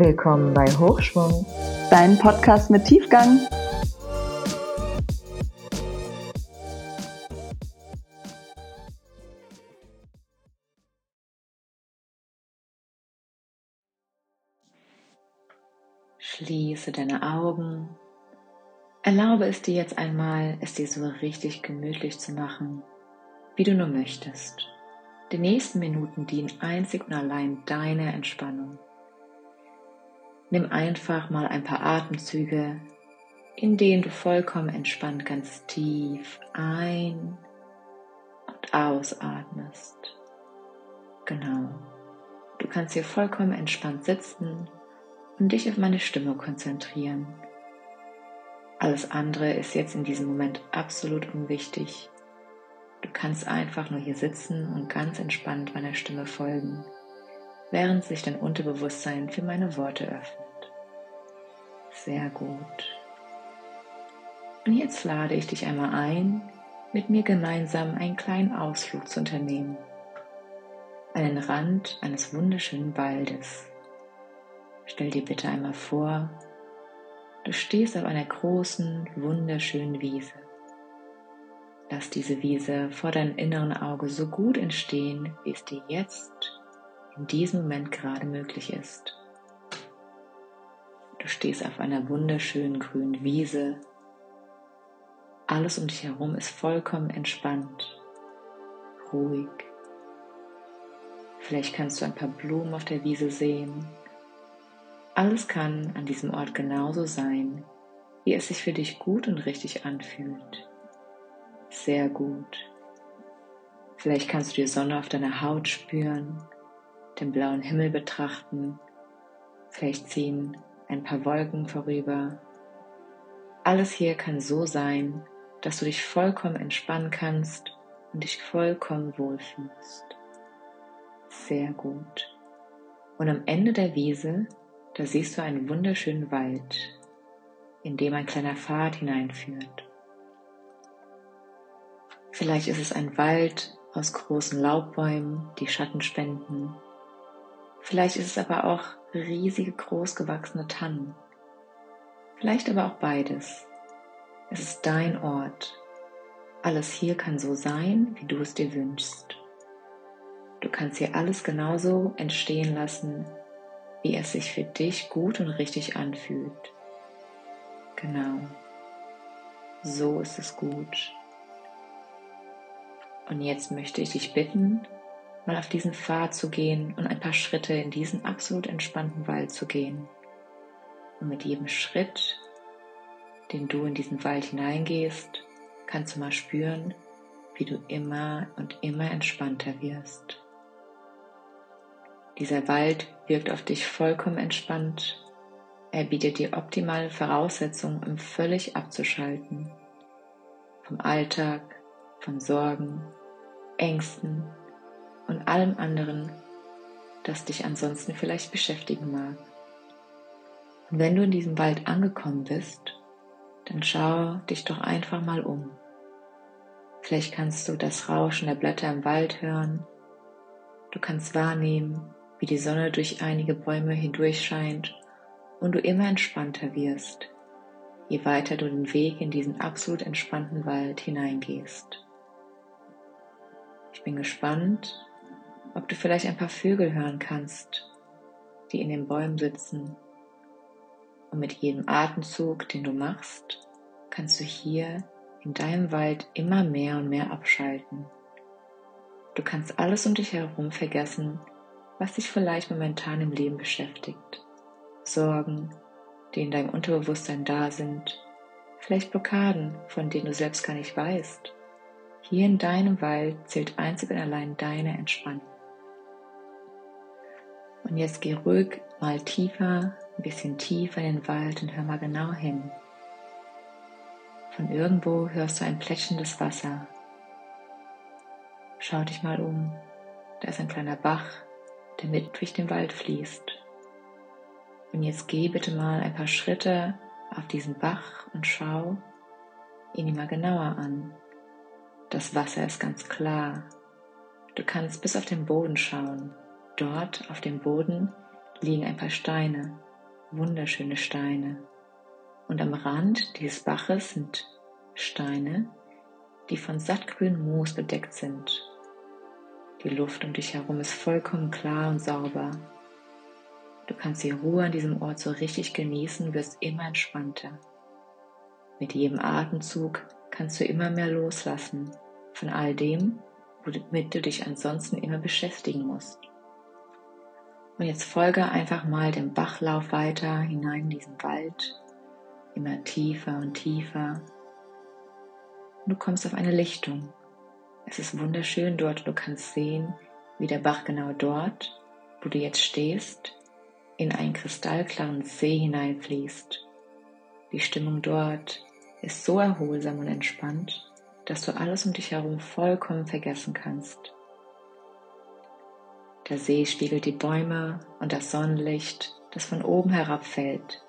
Willkommen bei Hochschwung, dein Podcast mit Tiefgang. Schließe deine Augen. Erlaube es dir jetzt einmal, es dir so richtig gemütlich zu machen, wie du nur möchtest. Die nächsten Minuten dienen einzig und allein deiner Entspannung. Nimm einfach mal ein paar Atemzüge, in denen du vollkommen entspannt ganz tief ein und ausatmest. Genau. Du kannst hier vollkommen entspannt sitzen und dich auf meine Stimme konzentrieren. Alles andere ist jetzt in diesem Moment absolut unwichtig. Du kannst einfach nur hier sitzen und ganz entspannt meiner Stimme folgen während sich dein Unterbewusstsein für meine Worte öffnet. Sehr gut. Und jetzt lade ich dich einmal ein, mit mir gemeinsam einen kleinen Ausflug zu unternehmen. An den Rand eines wunderschönen Waldes. Stell dir bitte einmal vor, du stehst auf einer großen, wunderschönen Wiese. Lass diese Wiese vor deinem inneren Auge so gut entstehen, wie es dir jetzt in diesem Moment gerade möglich ist. Du stehst auf einer wunderschönen grünen Wiese. Alles um dich herum ist vollkommen entspannt, ruhig. Vielleicht kannst du ein paar Blumen auf der Wiese sehen. Alles kann an diesem Ort genauso sein, wie es sich für dich gut und richtig anfühlt. Sehr gut. Vielleicht kannst du die Sonne auf deiner Haut spüren den blauen Himmel betrachten. Vielleicht ziehen ein paar Wolken vorüber. Alles hier kann so sein, dass du dich vollkommen entspannen kannst und dich vollkommen wohlfühlst. Sehr gut. Und am Ende der Wiese, da siehst du einen wunderschönen Wald, in dem ein kleiner Pfad hineinführt. Vielleicht ist es ein Wald aus großen Laubbäumen, die Schatten spenden Vielleicht ist es aber auch riesige, großgewachsene Tannen. Vielleicht aber auch beides. Es ist dein Ort. Alles hier kann so sein, wie du es dir wünschst. Du kannst hier alles genauso entstehen lassen, wie es sich für dich gut und richtig anfühlt. Genau. So ist es gut. Und jetzt möchte ich dich bitten, mal auf diesen Pfad zu gehen und ein paar Schritte in diesen absolut entspannten Wald zu gehen. Und mit jedem Schritt, den du in diesen Wald hineingehst, kannst du mal spüren, wie du immer und immer entspannter wirst. Dieser Wald wirkt auf dich vollkommen entspannt. Er bietet dir optimale Voraussetzungen, um völlig abzuschalten. Vom Alltag, von Sorgen, Ängsten und allem anderen, das dich ansonsten vielleicht beschäftigen mag. Und wenn du in diesem Wald angekommen bist, dann schau dich doch einfach mal um. Vielleicht kannst du das Rauschen der Blätter im Wald hören. Du kannst wahrnehmen, wie die Sonne durch einige Bäume hindurch scheint und du immer entspannter wirst, je weiter du den Weg in diesen absolut entspannten Wald hineingehst. Ich bin gespannt, ob du vielleicht ein paar Vögel hören kannst, die in den Bäumen sitzen. Und mit jedem Atemzug, den du machst, kannst du hier in deinem Wald immer mehr und mehr abschalten. Du kannst alles um dich herum vergessen, was dich vielleicht momentan im Leben beschäftigt. Sorgen, die in deinem Unterbewusstsein da sind, vielleicht Blockaden, von denen du selbst gar nicht weißt. Hier in deinem Wald zählt einzig und allein deine Entspannung. Und jetzt geh ruhig mal tiefer, ein bisschen tiefer in den Wald und hör mal genau hin. Von irgendwo hörst du ein plätschendes Wasser. Schau dich mal um. Da ist ein kleiner Bach, der mit durch den Wald fließt. Und jetzt geh bitte mal ein paar Schritte auf diesen Bach und schau ihn mal genauer an. Das Wasser ist ganz klar. Du kannst bis auf den Boden schauen. Dort auf dem Boden liegen ein paar Steine wunderschöne Steine. Und am Rand dieses Baches sind Steine, die von sattgrünem Moos bedeckt sind. Die Luft um dich herum ist vollkommen klar und sauber. Du kannst die Ruhe an diesem Ort so richtig genießen, wirst immer entspannter. Mit jedem Atemzug kannst du immer mehr loslassen von all dem, womit du dich ansonsten immer beschäftigen musst. Und jetzt folge einfach mal dem Bachlauf weiter hinein in diesen Wald, immer tiefer und tiefer. Und du kommst auf eine Lichtung. Es ist wunderschön dort. Du kannst sehen, wie der Bach genau dort, wo du jetzt stehst, in einen kristallklaren See hineinfließt. Die Stimmung dort ist so erholsam und entspannt, dass du alles um dich herum vollkommen vergessen kannst. Der See spiegelt die Bäume und das Sonnenlicht, das von oben herabfällt.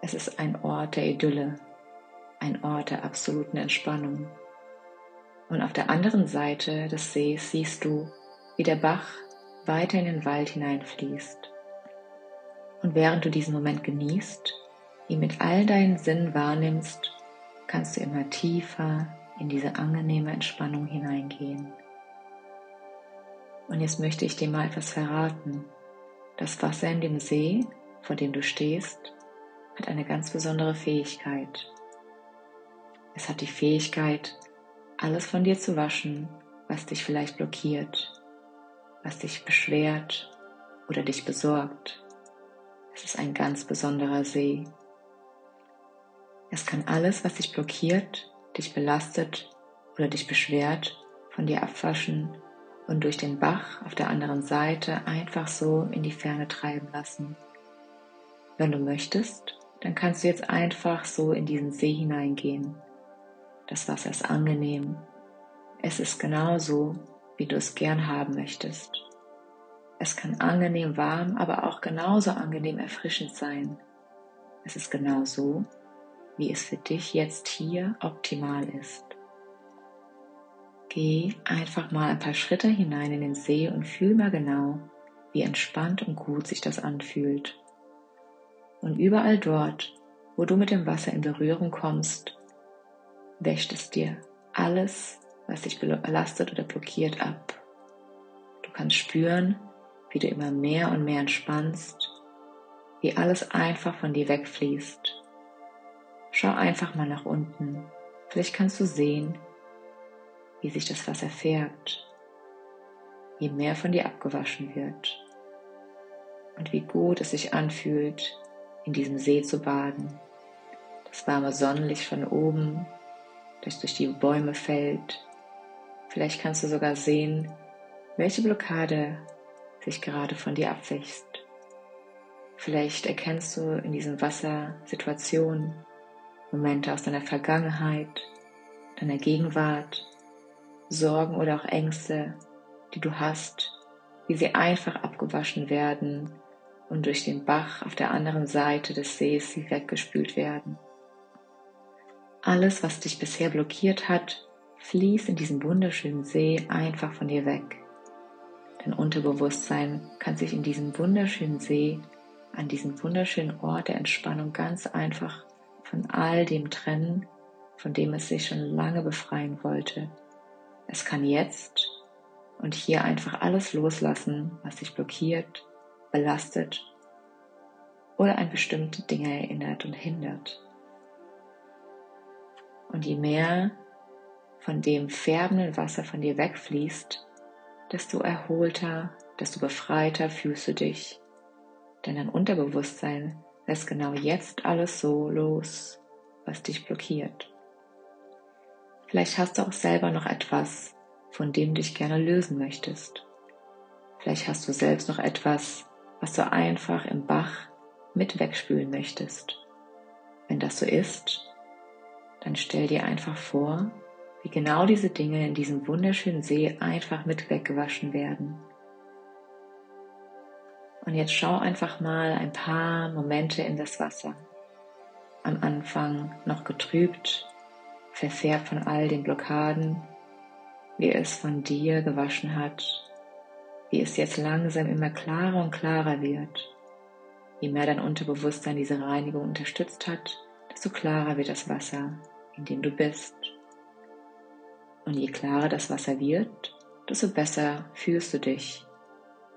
Es ist ein Ort der Idylle, ein Ort der absoluten Entspannung. Und auf der anderen Seite des Sees siehst du, wie der Bach weiter in den Wald hineinfließt. Und während du diesen Moment genießt, ihn mit all deinen Sinnen wahrnimmst, kannst du immer tiefer in diese angenehme Entspannung hineingehen. Und jetzt möchte ich dir mal etwas verraten. Das Wasser in dem See, vor dem du stehst, hat eine ganz besondere Fähigkeit. Es hat die Fähigkeit, alles von dir zu waschen, was dich vielleicht blockiert, was dich beschwert oder dich besorgt. Es ist ein ganz besonderer See. Es kann alles, was dich blockiert, dich belastet oder dich beschwert, von dir abwaschen und durch den Bach auf der anderen Seite einfach so in die Ferne treiben lassen. Wenn du möchtest, dann kannst du jetzt einfach so in diesen See hineingehen. Das Wasser ist angenehm. Es ist genauso, wie du es gern haben möchtest. Es kann angenehm warm, aber auch genauso angenehm erfrischend sein. Es ist genau so, wie es für dich jetzt hier optimal ist. Geh einfach mal ein paar Schritte hinein in den See und fühl mal genau, wie entspannt und gut sich das anfühlt. Und überall dort, wo du mit dem Wasser in Berührung kommst, wäscht es dir alles, was dich belastet oder blockiert, ab. Du kannst spüren, wie du immer mehr und mehr entspannst, wie alles einfach von dir wegfließt. Schau einfach mal nach unten. Vielleicht kannst du sehen, wie sich das Wasser färbt, je mehr von dir abgewaschen wird und wie gut es sich anfühlt, in diesem See zu baden. Das warme Sonnenlicht von oben, das durch die Bäume fällt. Vielleicht kannst du sogar sehen, welche Blockade sich gerade von dir abwächst. Vielleicht erkennst du in diesem Wasser Situationen, Momente aus deiner Vergangenheit, deiner Gegenwart Sorgen oder auch Ängste, die du hast, wie sie einfach abgewaschen werden und durch den Bach auf der anderen Seite des Sees sie weggespült werden. Alles, was dich bisher blockiert hat, fließt in diesem wunderschönen See einfach von dir weg. Dein Unterbewusstsein kann sich in diesem wunderschönen See, an diesem wunderschönen Ort der Entspannung ganz einfach von all dem trennen, von dem es sich schon lange befreien wollte. Es kann jetzt und hier einfach alles loslassen, was dich blockiert, belastet oder an bestimmte Dinge erinnert und hindert. Und je mehr von dem färbenden Wasser von dir wegfließt, desto erholter, desto befreiter fühlst du dich. Denn dein Unterbewusstsein lässt genau jetzt alles so los, was dich blockiert. Vielleicht hast du auch selber noch etwas, von dem du dich gerne lösen möchtest. Vielleicht hast du selbst noch etwas, was du einfach im Bach mit wegspülen möchtest. Wenn das so ist, dann stell dir einfach vor, wie genau diese Dinge in diesem wunderschönen See einfach mit weggewaschen werden. Und jetzt schau einfach mal ein paar Momente in das Wasser. Am Anfang noch getrübt, verfärbt von all den Blockaden, wie es von dir gewaschen hat, wie es jetzt langsam immer klarer und klarer wird. Je mehr dein Unterbewusstsein diese Reinigung unterstützt hat, desto klarer wird das Wasser, in dem du bist. Und je klarer das Wasser wird, desto besser fühlst du dich.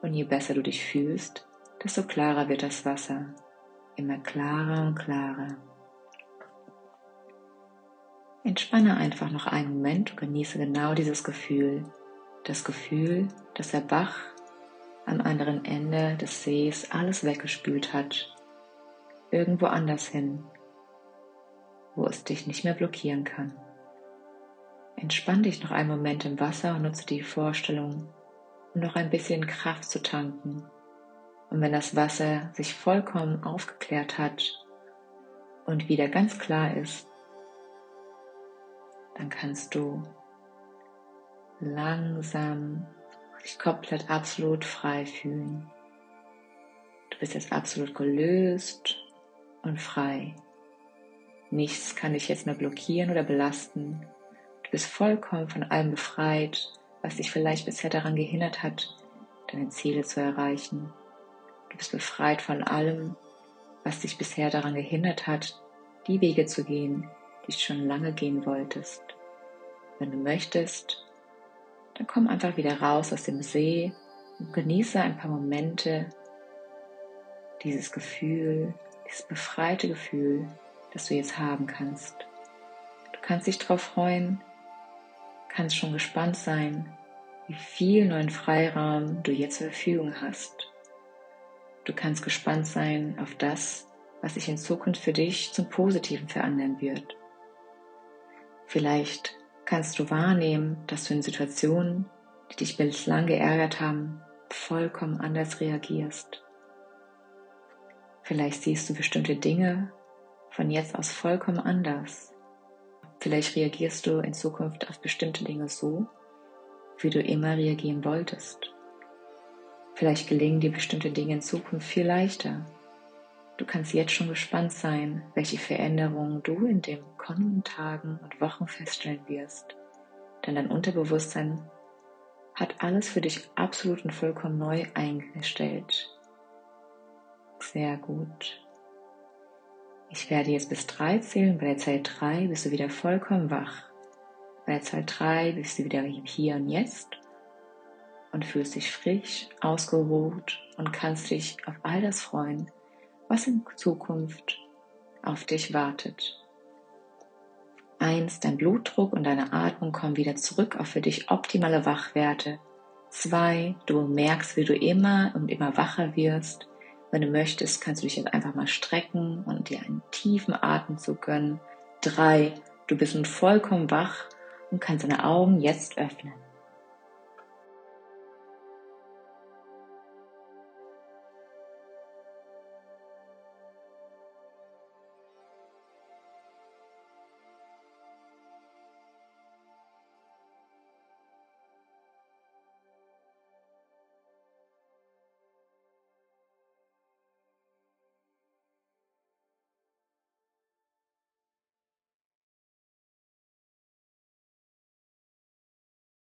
Und je besser du dich fühlst, desto klarer wird das Wasser. Immer klarer und klarer. Entspanne einfach noch einen Moment und genieße genau dieses Gefühl. Das Gefühl, dass der Bach am anderen Ende des Sees alles weggespült hat. Irgendwo anders hin, wo es dich nicht mehr blockieren kann. Entspann dich noch einen Moment im Wasser und nutze die Vorstellung, um noch ein bisschen Kraft zu tanken. Und wenn das Wasser sich vollkommen aufgeklärt hat und wieder ganz klar ist, dann kannst du langsam dich komplett absolut frei fühlen. Du bist jetzt absolut gelöst und frei. Nichts kann dich jetzt mehr blockieren oder belasten. Du bist vollkommen von allem befreit, was dich vielleicht bisher daran gehindert hat, deine Ziele zu erreichen. Du bist befreit von allem, was dich bisher daran gehindert hat, die Wege zu gehen, die schon lange gehen wolltest. Wenn du möchtest, dann komm einfach wieder raus aus dem See und genieße ein paar Momente dieses Gefühl, dieses befreite Gefühl, das du jetzt haben kannst. Du kannst dich darauf freuen, kannst schon gespannt sein, wie viel neuen Freiraum du jetzt zur Verfügung hast. Du kannst gespannt sein auf das, was sich in Zukunft für dich zum Positiven verändern wird. Vielleicht kannst du wahrnehmen, dass du in Situationen, die dich bislang geärgert haben, vollkommen anders reagierst. Vielleicht siehst du bestimmte Dinge von jetzt aus vollkommen anders. Vielleicht reagierst du in Zukunft auf bestimmte Dinge so, wie du immer reagieren wolltest. Vielleicht gelingen dir bestimmte Dinge in Zukunft viel leichter. Du kannst jetzt schon gespannt sein, welche Veränderungen du in den kommenden Tagen und Wochen feststellen wirst. Denn dein Unterbewusstsein hat alles für dich absolut und vollkommen neu eingestellt. Sehr gut. Ich werde jetzt bis drei zählen. Bei der Zahl drei bist du wieder vollkommen wach. Bei der Zahl drei bist du wieder hier und jetzt und fühlst dich frisch, ausgeruht und kannst dich auf all das freuen, was in Zukunft auf dich wartet. Eins, dein Blutdruck und deine Atmung kommen wieder zurück auf für dich optimale Wachwerte. Zwei, du merkst, wie du immer und immer wacher wirst. Wenn du möchtest, kannst du dich jetzt einfach mal strecken und dir einen tiefen Atemzug gönnen. Drei, du bist nun vollkommen wach und kannst deine Augen jetzt öffnen.